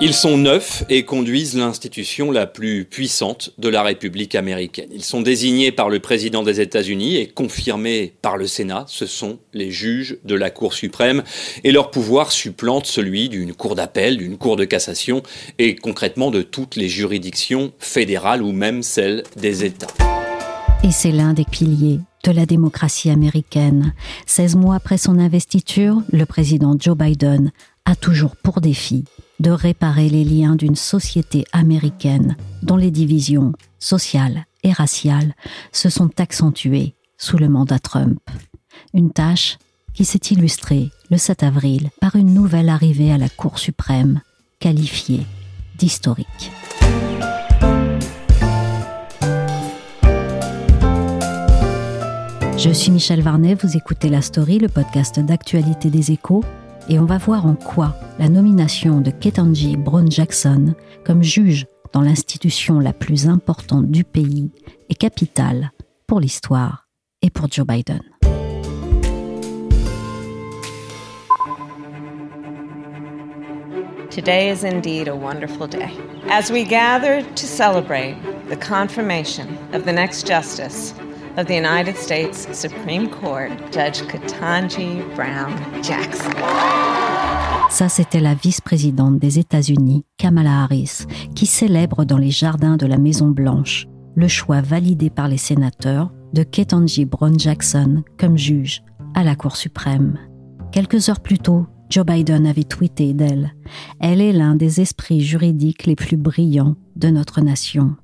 Ils sont neufs et conduisent l'institution la plus puissante de la République américaine. Ils sont désignés par le président des États-Unis et confirmés par le Sénat. Ce sont les juges de la Cour suprême et leur pouvoir supplante celui d'une cour d'appel, d'une cour de cassation et concrètement de toutes les juridictions fédérales ou même celles des États. Et c'est l'un des piliers de la démocratie américaine. 16 mois après son investiture, le président Joe Biden a toujours pour défi de réparer les liens d'une société américaine dont les divisions sociales et raciales se sont accentuées sous le mandat Trump. Une tâche qui s'est illustrée le 7 avril par une nouvelle arrivée à la Cour suprême qualifiée d'historique. Je suis Michel Varnet, vous écoutez La Story, le podcast d'actualité des échos et on va voir en quoi la nomination de Ketanji Brown Jackson comme juge dans l'institution la plus importante du pays est capitale pour l'histoire et pour Joe Biden. Today is indeed a wonderful day. As we gather to celebrate the confirmation of the next justice of the United States Supreme Court, Judge Brown Jackson. Ça, c'était la vice-présidente des États-Unis, Kamala Harris, qui célèbre dans les jardins de la Maison-Blanche le choix validé par les sénateurs de Ketanji Brown Jackson comme juge à la Cour suprême. Quelques heures plus tôt, Joe Biden avait tweeté d'elle. Elle est l'un des esprits juridiques les plus brillants de notre nation.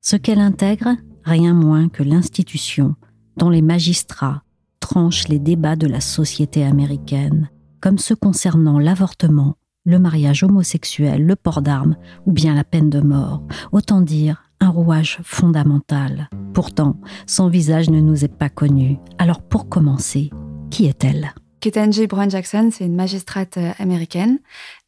Ce qu'elle intègre, rien moins que l'institution dont les magistrats tranchent les débats de la société américaine, comme ceux concernant l'avortement, le mariage homosexuel, le port d'armes ou bien la peine de mort, autant dire un rouage fondamental. Pourtant, son visage ne nous est pas connu. Alors pour commencer, qui est-elle? Ketanji Brown Jackson, c'est une magistrate euh, américaine.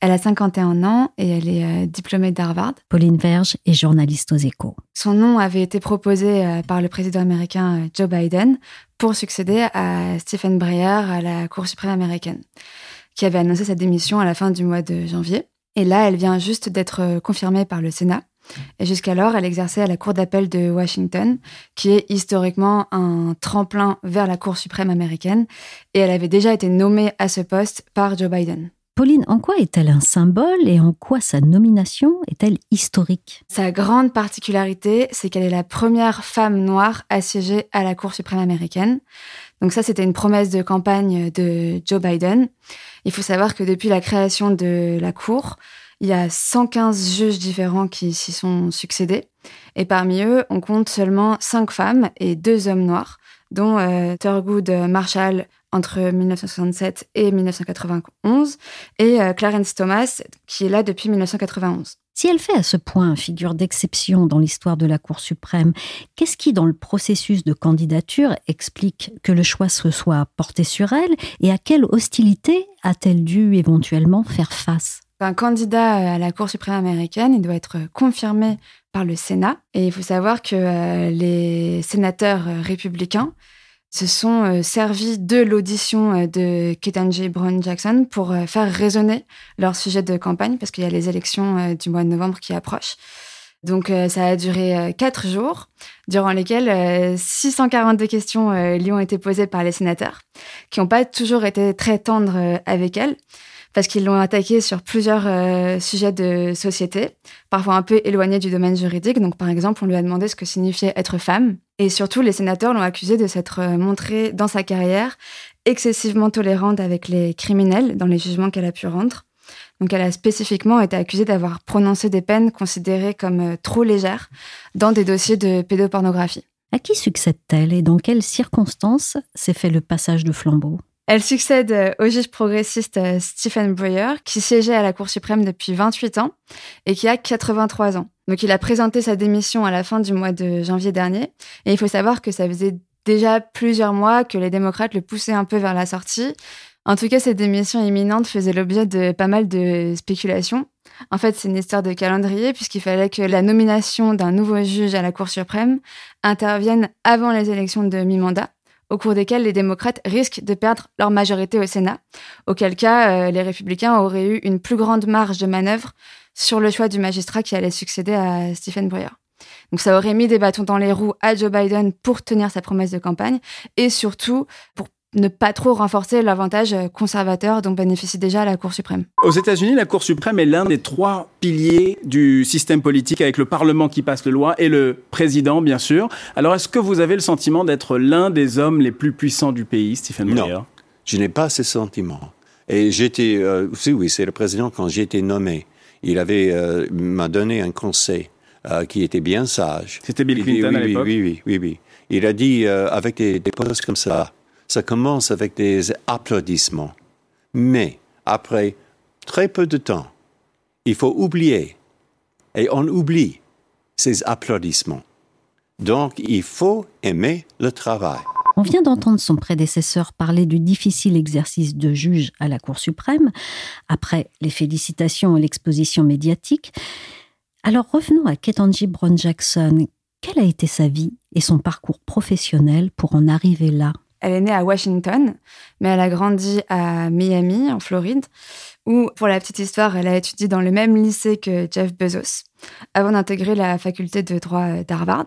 Elle a 51 ans et elle est euh, diplômée d'Harvard. Pauline Verge est journaliste aux échos. Son nom avait été proposé euh, par le président américain Joe Biden pour succéder à Stephen Breyer à la Cour suprême américaine, qui avait annoncé sa démission à la fin du mois de janvier. Et là, elle vient juste d'être confirmée par le Sénat. Et jusqu'alors, elle exerçait à la Cour d'appel de Washington, qui est historiquement un tremplin vers la Cour suprême américaine, et elle avait déjà été nommée à ce poste par Joe Biden. Pauline, en quoi est-elle un symbole et en quoi sa nomination est-elle historique? Sa grande particularité, c'est qu'elle est la première femme noire à siéger à la Cour suprême américaine. Donc ça, c'était une promesse de campagne de Joe Biden. Il faut savoir que depuis la création de la Cour, il y a 115 juges différents qui s'y sont succédés. Et parmi eux, on compte seulement 5 femmes et 2 hommes noirs, dont euh, Thurgood Marshall entre 1967 et 1991 et euh, Clarence Thomas qui est là depuis 1991. Si elle fait à ce point figure d'exception dans l'histoire de la Cour suprême, qu'est-ce qui, dans le processus de candidature, explique que le choix se soit porté sur elle et à quelle hostilité a-t-elle dû éventuellement faire face? Un candidat à la Cour suprême américaine, il doit être confirmé par le Sénat. Et il faut savoir que euh, les sénateurs euh, républicains se sont euh, servis de l'audition de Ketanji Brown Jackson pour faire résonner leur sujet de campagne, parce qu'il y a les élections du mois de novembre qui approchent. Donc ça a duré quatre jours, durant lesquels 642 questions lui ont été posées par les sénateurs, qui n'ont pas toujours été très tendres avec elle parce qu'ils l'ont attaqué sur plusieurs euh, sujets de société, parfois un peu éloignés du domaine juridique. Donc, par exemple, on lui a demandé ce que signifiait être femme. Et surtout, les sénateurs l'ont accusé de s'être euh, montrée dans sa carrière excessivement tolérante avec les criminels dans les jugements qu'elle a pu rendre. Donc, elle a spécifiquement été accusée d'avoir prononcé des peines considérées comme euh, trop légères dans des dossiers de pédopornographie. À qui succède-t-elle et dans quelles circonstances s'est fait le passage de flambeau? Elle succède euh, au juge progressiste euh, Stephen Breyer, qui siégeait à la Cour suprême depuis 28 ans et qui a 83 ans. Donc il a présenté sa démission à la fin du mois de janvier dernier. Et il faut savoir que ça faisait déjà plusieurs mois que les démocrates le poussaient un peu vers la sortie. En tout cas, cette démission imminente faisait l'objet de pas mal de spéculations. En fait, c'est une histoire de calendrier puisqu'il fallait que la nomination d'un nouveau juge à la Cour suprême intervienne avant les élections de mi-mandat au cours desquels les démocrates risquent de perdre leur majorité au Sénat, auquel cas euh, les républicains auraient eu une plus grande marge de manœuvre sur le choix du magistrat qui allait succéder à Stephen Breyer. Donc ça aurait mis des bâtons dans les roues à Joe Biden pour tenir sa promesse de campagne et surtout pour ne pas trop renforcer l'avantage conservateur dont bénéficie déjà la Cour suprême. Aux États-Unis, la Cour suprême est l'un des trois piliers du système politique avec le Parlement qui passe les lois et le président, bien sûr. Alors, est-ce que vous avez le sentiment d'être l'un des hommes les plus puissants du pays, Stephen Breyer Non, je n'ai pas ce sentiment. Et j'étais, euh, oui, c'est le président quand j'ai été nommé. Il avait euh, m'a donné un conseil euh, qui était bien sage. C'était Bill Clinton oui, à l'époque? Oui, oui, oui, oui. Il a dit avec des, des postes comme ça ça commence avec des applaudissements. Mais après très peu de temps, il faut oublier. Et on oublie ces applaudissements. Donc, il faut aimer le travail. On vient d'entendre son prédécesseur parler du difficile exercice de juge à la Cour suprême, après les félicitations et l'exposition médiatique. Alors revenons à Ketanji Brown Jackson. Quelle a été sa vie et son parcours professionnel pour en arriver là? Elle est née à Washington, mais elle a grandi à Miami, en Floride, où, pour la petite histoire, elle a étudié dans le même lycée que Jeff Bezos, avant d'intégrer la faculté de droit d'Harvard.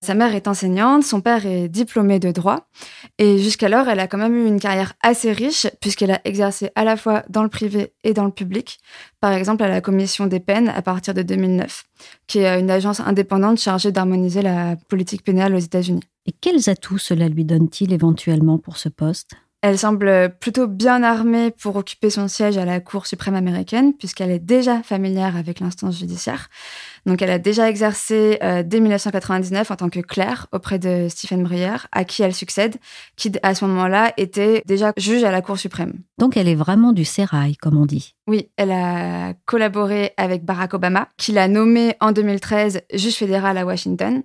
Sa mère est enseignante, son père est diplômé de droit, et jusqu'alors, elle a quand même eu une carrière assez riche, puisqu'elle a exercé à la fois dans le privé et dans le public, par exemple à la Commission des peines à partir de 2009, qui est une agence indépendante chargée d'harmoniser la politique pénale aux États-Unis. Et quels atouts cela lui donne-t-il éventuellement pour ce poste? Elle semble plutôt bien armée pour occuper son siège à la Cour suprême américaine, puisqu'elle est déjà familière avec l'instance judiciaire. Donc, elle a déjà exercé euh, dès 1999 en tant que clerc auprès de Stephen Breyer, à qui elle succède, qui à ce moment-là était déjà juge à la Cour suprême. Donc, elle est vraiment du sérail, comme on dit. Oui, elle a collaboré avec Barack Obama, qui l'a nommé en 2013 juge fédéral à Washington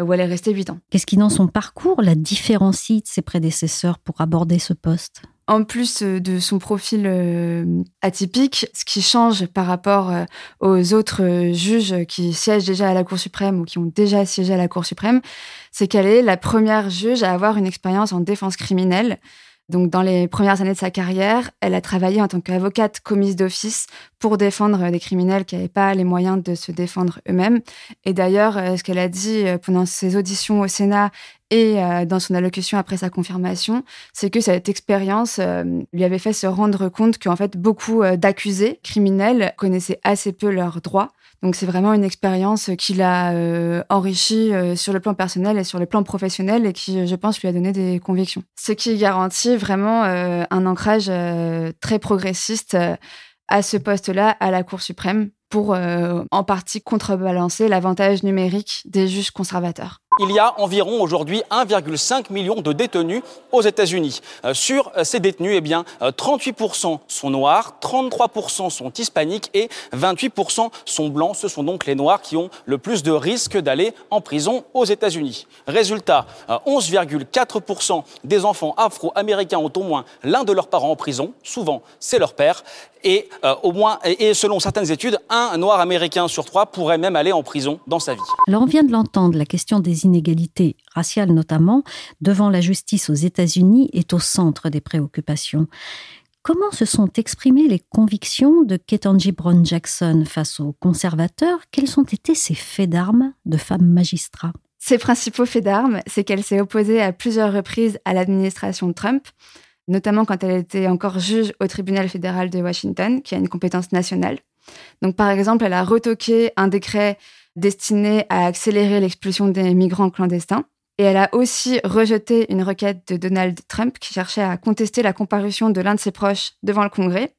où elle est restée 8 ans. Qu'est-ce qui, dans son parcours, la différencie de ses prédécesseurs pour aborder ce poste? En plus euh, de son profil euh, atypique, ce qui change par rapport euh, aux autres juges qui siègent déjà à la Cour suprême ou qui ont déjà siégé à la Cour suprême, c'est qu'elle est la première juge à avoir une expérience en défense criminelle. Donc, dans les premières années de sa carrière, elle a travaillé en tant qu'avocate commise d'office pour défendre des criminels qui n'avaient pas les moyens de se défendre eux-mêmes. Et d'ailleurs, euh, ce qu'elle a dit euh, pendant ses auditions au Sénat et euh, dans son allocution après sa confirmation, c'est que cette expérience lui avait fait se rendre compte qu'en fait, beaucoup d'accusés criminels connaissaient assez peu leurs droits donc c'est vraiment une expérience qui l'a euh, enrichi euh, sur le plan personnel et sur le plan professionnel et qui, je pense, lui a donné des convictions. Ce qui garantit vraiment euh, un ancrage très progressiste à ce poste-là à la Cour suprême pour en partie contrebalancer l'avantage numérique des juges conservateurs il y a environ aujourd'hui 1,5 million de détenus aux États-Unis. Euh, sur euh, ces détenus, eh bien, 38% euh, sont noirs, 33% sont hispaniques et 28% sont blancs. Ce sont donc les noirs qui ont le plus de risques d'aller en prison aux États-Unis. Résultat, 11,4% des enfants afro-américains ont au moins l'un de leurs parents en prison. Souvent, c'est leur père. Et au moins, et selon certaines études, un noir américain sur trois pourrait même aller en prison dans sa vie. Alors on vient de l'entendre, la question des inégalités raciales notamment devant la justice aux États-Unis est au centre des préoccupations. Comment se sont exprimées les convictions de Ketanji Brown Jackson face aux conservateurs? Quels ont été ses faits d'armes de femme magistrat? Ses principaux faits d'armes, c'est qu'elle s'est opposée à plusieurs reprises à l'administration Trump, notamment quand elle était encore juge au tribunal fédéral de Washington, qui a une compétence nationale. Donc, par exemple, elle a retoqué un décret destinée à accélérer l'expulsion des migrants clandestins. Et elle a aussi rejeté une requête de Donald Trump qui cherchait à contester la comparution de l'un de ses proches devant le Congrès.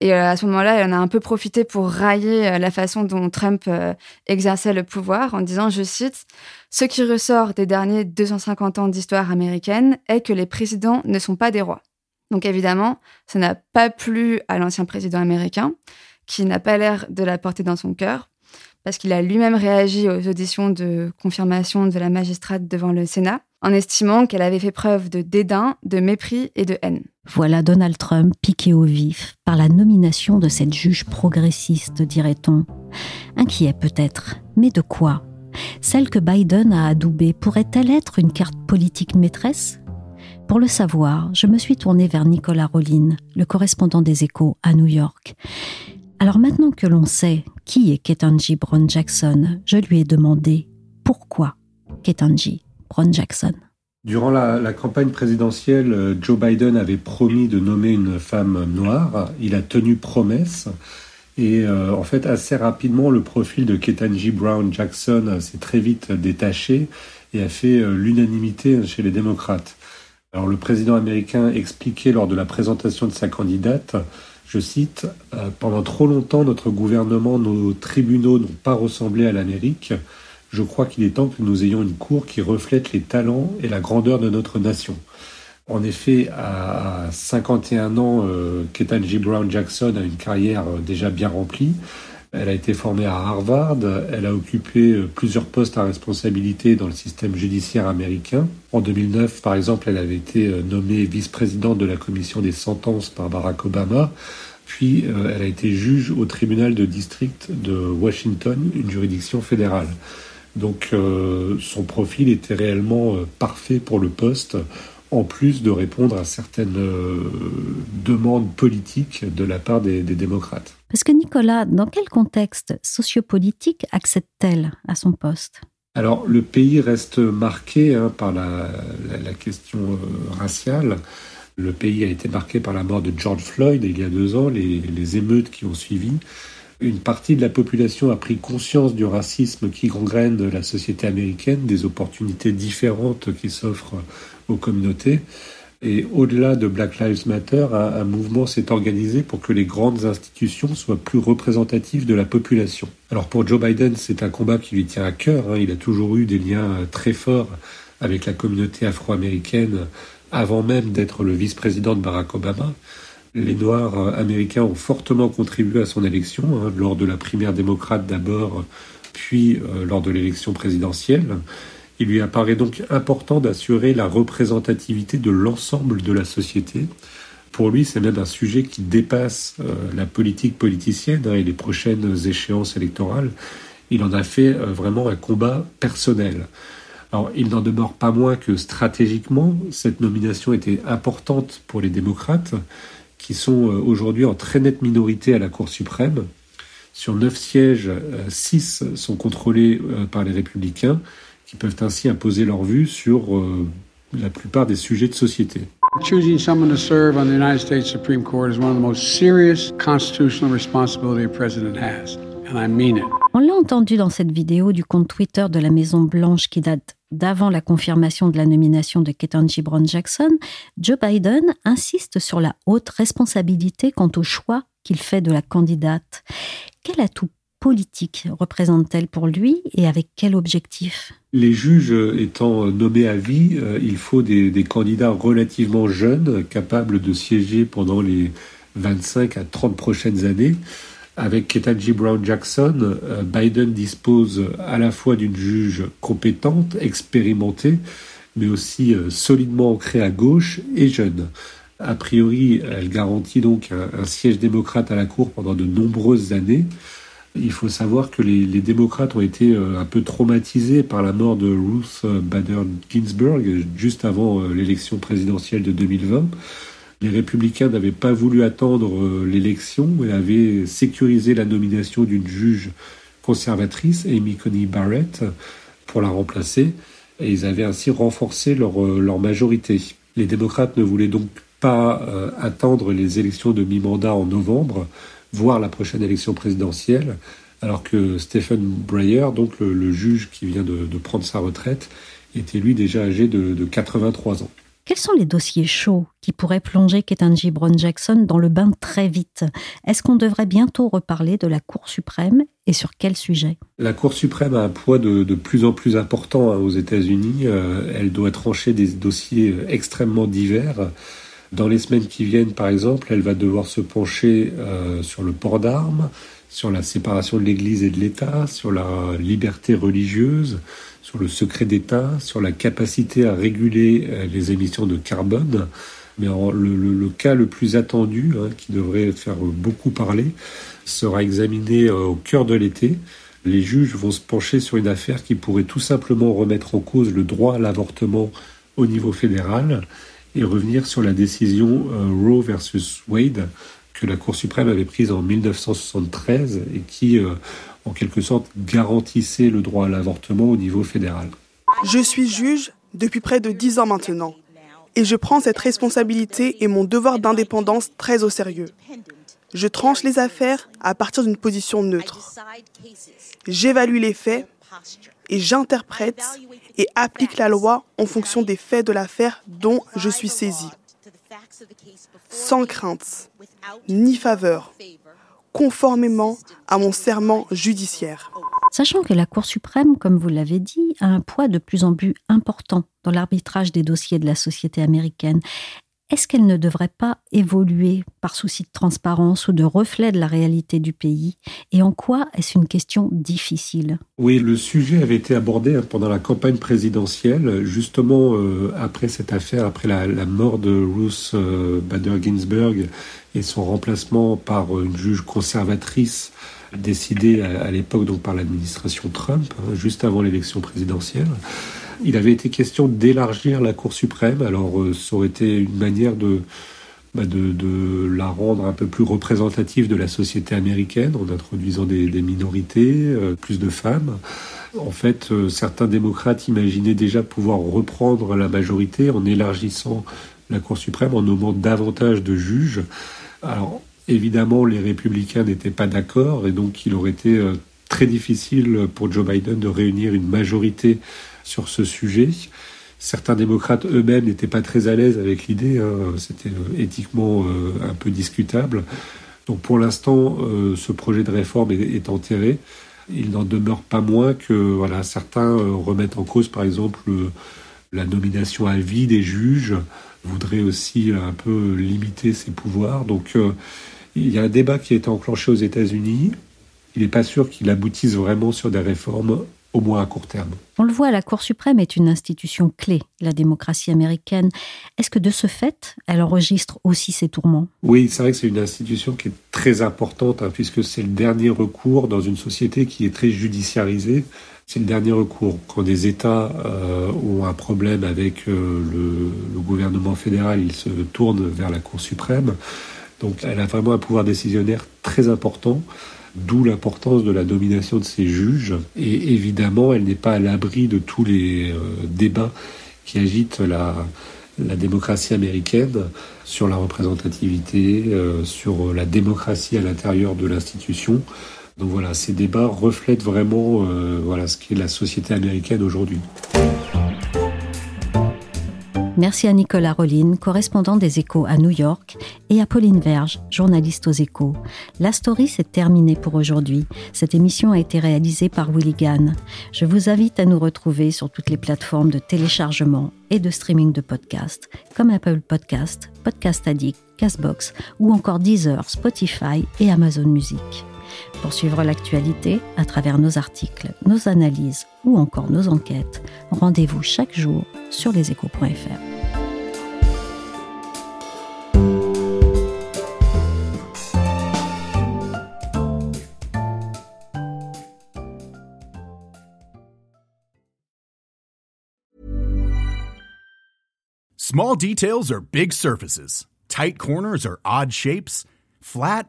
Et euh, à ce moment-là, elle en a un peu profité pour railler euh, la façon dont Trump euh, exerçait le pouvoir en disant, je cite, Ce qui ressort des derniers 250 ans d'histoire américaine est que les présidents ne sont pas des rois. Donc évidemment, ça n'a pas plu à l'ancien président américain, qui n'a pas l'air de la porter dans son cœur, parce qu'il a lui-même réagi aux auditions de confirmation de la magistrate devant le Sénat, en estimant qu'elle avait fait preuve de dédain, de mépris et de haine. Voilà Donald Trump piqué au vif par la nomination de cette juge progressiste, dirait-on. Inquiet peut-être, mais de quoi? Celle que Biden a adoubée pourrait-elle être une carte politique maîtresse? Pour le savoir, je me suis tournée vers Nicolas Rollin, le correspondant des échos à New York. Alors maintenant que l'on sait qui est Ketanji Brown Jackson, je lui ai demandé pourquoi Ketanji Brown Jackson. Durant la, campagne présidentielle, Joe Biden avait promis de nommer une femme noire. Il a tenu promesse. Et euh, en fait, assez rapidement, le profil de Ketanji Brown Jackson s'est très vite détaché et a fait euh, l'unanimité chez les démocrates. Alors le président américain expliquait lors de la présentation de sa candidate, je cite, euh, Pendant trop longtemps, notre gouvernement, nos tribunaux n'ont pas ressemblé à l'Amérique. Je crois qu'il est temps que nous ayons une cour qui reflète les talents et la grandeur de notre nation. En effet, à 51 ans, euh, Ketanji Brown Jackson a une carrière euh, déjà bien remplie. Elle a été formée à Harvard, elle a occupé euh, plusieurs postes à responsabilité dans le système judiciaire américain. En 2009, par exemple, elle avait été euh, nommée vice-présidente de la commission des sentences par Barack Obama. Puis euh, elle a été juge au tribunal de district de Washington, une juridiction fédérale. Donc son profil était réellement parfait pour le poste en plus de répondre à certaines demandes politiques de la part des démocrates. Parce que Nicolas, dans quel contexte sociopolitique accède-t-elle à son poste? Alors, le pays reste marqué hein, par la, question euh, raciale. Le pays a été marqué par la mort de George Floyd il y a deux ans, les, les, émeutes qui ont suivi. Une partie de la population a pris conscience du racisme qui gangrène la société américaine, des opportunités différentes qui s'offrent aux communautés. Et au-delà de Black Lives Matter, un, mouvement s'est organisé pour que les grandes institutions soient plus représentatives de la population. Alors pour Joe Biden, c'est un combat qui lui tient à cœur. Hein. Il a toujours eu des liens euh, très forts avec la communauté afro-américaine avant même d'être le vice-président de Barack Obama. Les Noirs euh, américains ont fortement contribué à son élection, hein, lors de la primaire démocrate d'abord, puis euh, lors de l'élection présidentielle. Il lui apparaît donc important d'assurer la représentativité de l'ensemble de la société. Pour lui, c'est même un sujet qui dépasse euh, la politique politicienne hein, et les prochaines échéances électorales. Il en a fait euh, vraiment un combat personnel. Alors, il n'en demeure pas moins que stratégiquement, cette nomination était importante pour les démocrates, qui sont euh, aujourd'hui en très nette minorité à la Cour suprême. Sur neuf sièges, six sont contrôlés par les républicains qui peuvent ainsi imposer leur vue sur euh, la plupart des sujets de société. Choosing someone to serve on the United States Supreme Court is one of the most serious constitutional responsibility a president has, and I mean it. On l'a entendu dans cette vidéo du compte Twitter de la Maison Blanche qui date d'avant la confirmation de la nomination de Ketanji Brown Jackson, Joe Biden insiste sur la haute responsabilité quant au choix qu'il fait de la candidate. Quel atout politique représente-t-elle pour lui et avec quel objectif? Les juges étant nommés à vie, euh, il faut des, candidats relativement jeunes, capables de siéger pendant les 25 à 30 prochaines années. Avec Ketanji Brown Jackson, euh, Biden dispose à la fois d'une juge compétente, expérimentée, mais aussi euh, solidement ancrée à gauche et jeune. A priori, elle garantit donc un siège démocrate à la Cour pendant de nombreuses années. Il faut savoir que les, démocrates ont été euh, un peu traumatisés par la mort de Ruth Bader Ginsburg juste avant euh, l'élection présidentielle de 2020. Les républicains n'avaient pas voulu attendre euh, l'élection et avaient sécurisé la nomination d'une juge conservatrice, Amy Coney Barrett, pour la remplacer. Et ils avaient ainsi renforcé leur, leur majorité. Les démocrates ne voulaient donc pas attendre les élections de mi-mandat en novembre voire la prochaine élection présidentielle, alors que Stephen Breyer, donc le, juge qui vient de, prendre sa retraite, était lui déjà âgé de, 83 ans. Quels sont les dossiers chauds qui pourraient plonger Ketanji Brown Jackson dans le bain très vite? Est-ce qu'on devrait bientôt reparler de la Cour suprême et sur quel sujet? La Cour suprême a un poids de, plus en plus important hein, aux États-Unis. Euh, elle doit trancher des dossiers extrêmement divers. Dans les semaines qui viennent, par exemple, elle va devoir se pencher sur le port d'armes, sur la séparation de l'Église et de l'État, sur la liberté religieuse, sur le secret d'État, sur la capacité à réguler les émissions de carbone. Mais le, cas le plus attendu, hein, qui devrait faire beaucoup parler, sera examiné au cœur de l'été. Les juges vont se pencher sur une affaire qui pourrait tout simplement remettre en cause le droit à l'avortement au niveau fédéral et revenir sur la décision euh, Roe versus Wade que la Cour suprême avait prise en 1973 et qui, euh, en quelque sorte, garantissait le droit à l'avortement au niveau fédéral. Je suis juge depuis près de dix ans maintenant et je prends cette responsabilité et mon devoir d'indépendance très au sérieux. Je tranche les affaires à partir d'une position neutre. J'évalue les faits et j'interprète et applique la loi en fonction des faits de l'affaire dont je suis saisi. Sans crainte, ni faveur, conformément à mon serment judiciaire. Sachant que la Cour suprême, comme vous l'avez dit, a un poids de plus en plus important dans l'arbitrage des dossiers de la société américaine, est-ce qu'elle ne devrait pas évoluer par souci de transparence ou de reflet de la réalité du pays? Et en quoi est-ce une question difficile? Oui, le sujet avait été abordé pendant la campagne présidentielle, justement euh, après cette affaire, après la, mort de Ruth euh, Bader Ginsburg et son remplacement par une juge conservatrice décidée à, l'époque donc par l'administration Trump, hein, juste avant l'élection présidentielle. Il avait été question d'élargir la Cour suprême. Alors, euh, ça aurait été une manière bah, de, la rendre un peu plus représentative de la société américaine en introduisant des, minorités, euh, plus de femmes. En fait, euh, certains démocrates imaginaient déjà pouvoir reprendre la majorité en élargissant la Cour suprême, en nommant davantage de juges. Alors, évidemment, les républicains n'étaient pas d'accord et donc il aurait été très difficile pour Joe Biden de réunir une majorité sur ce sujet. Certains démocrates eux-mêmes n'étaient pas très à l'aise avec l'idée, hein. c'était euh, éthiquement euh, un peu discutable. Donc pour l'instant, euh, ce projet de réforme est, enterré. Il n'en demeure pas moins que voilà, certains remettent en cause, par exemple, la nomination à vie des juges, voudraient aussi un peu limiter ses pouvoirs. Donc il y a un débat qui a été enclenché aux États-Unis. Il n'est pas sûr qu'il aboutisse vraiment sur des réformes au moins à court terme. On le voit, la Cour suprême est une institution clé de la démocratie américaine. Est-ce que de ce fait, elle enregistre aussi ses tourments? Oui, c'est vrai que c'est une institution qui est très importante, hein, puisque c'est le dernier recours dans une société qui est très judiciarisée. C'est le dernier recours. Quand des États euh, ont un problème avec euh, le, le, gouvernement fédéral, ils se tournent vers la Cour suprême. Donc elle a vraiment un pouvoir décisionnaire très important d'où l'importance de la domination de ces juges. Et évidemment, elle n'est pas à l'abri de tous les euh, débats qui agitent la, démocratie américaine sur la représentativité, euh, sur la démocratie à l'intérieur de l'institution. Donc voilà, ces débats reflètent vraiment euh, voilà, ce qu'est la société américaine aujourd'hui. Merci à Nicolas Rollin, correspondant des Échos à New York, et à Pauline Verge, journaliste aux Échos. La story s'est terminée pour aujourd'hui. Cette émission a été réalisée par Willy Gann. Je vous invite à nous retrouver sur toutes les plateformes de téléchargement et de streaming de podcasts, comme Apple Podcast, Podcast Addict, Castbox ou encore Deezer, Spotify et Amazon Music. Pour suivre l'actualité à travers nos articles, nos analyses ou encore nos enquêtes, rendez-vous chaque jour sur leséchos.fr. Small details are big surfaces. Tight corners are odd shapes. Flat,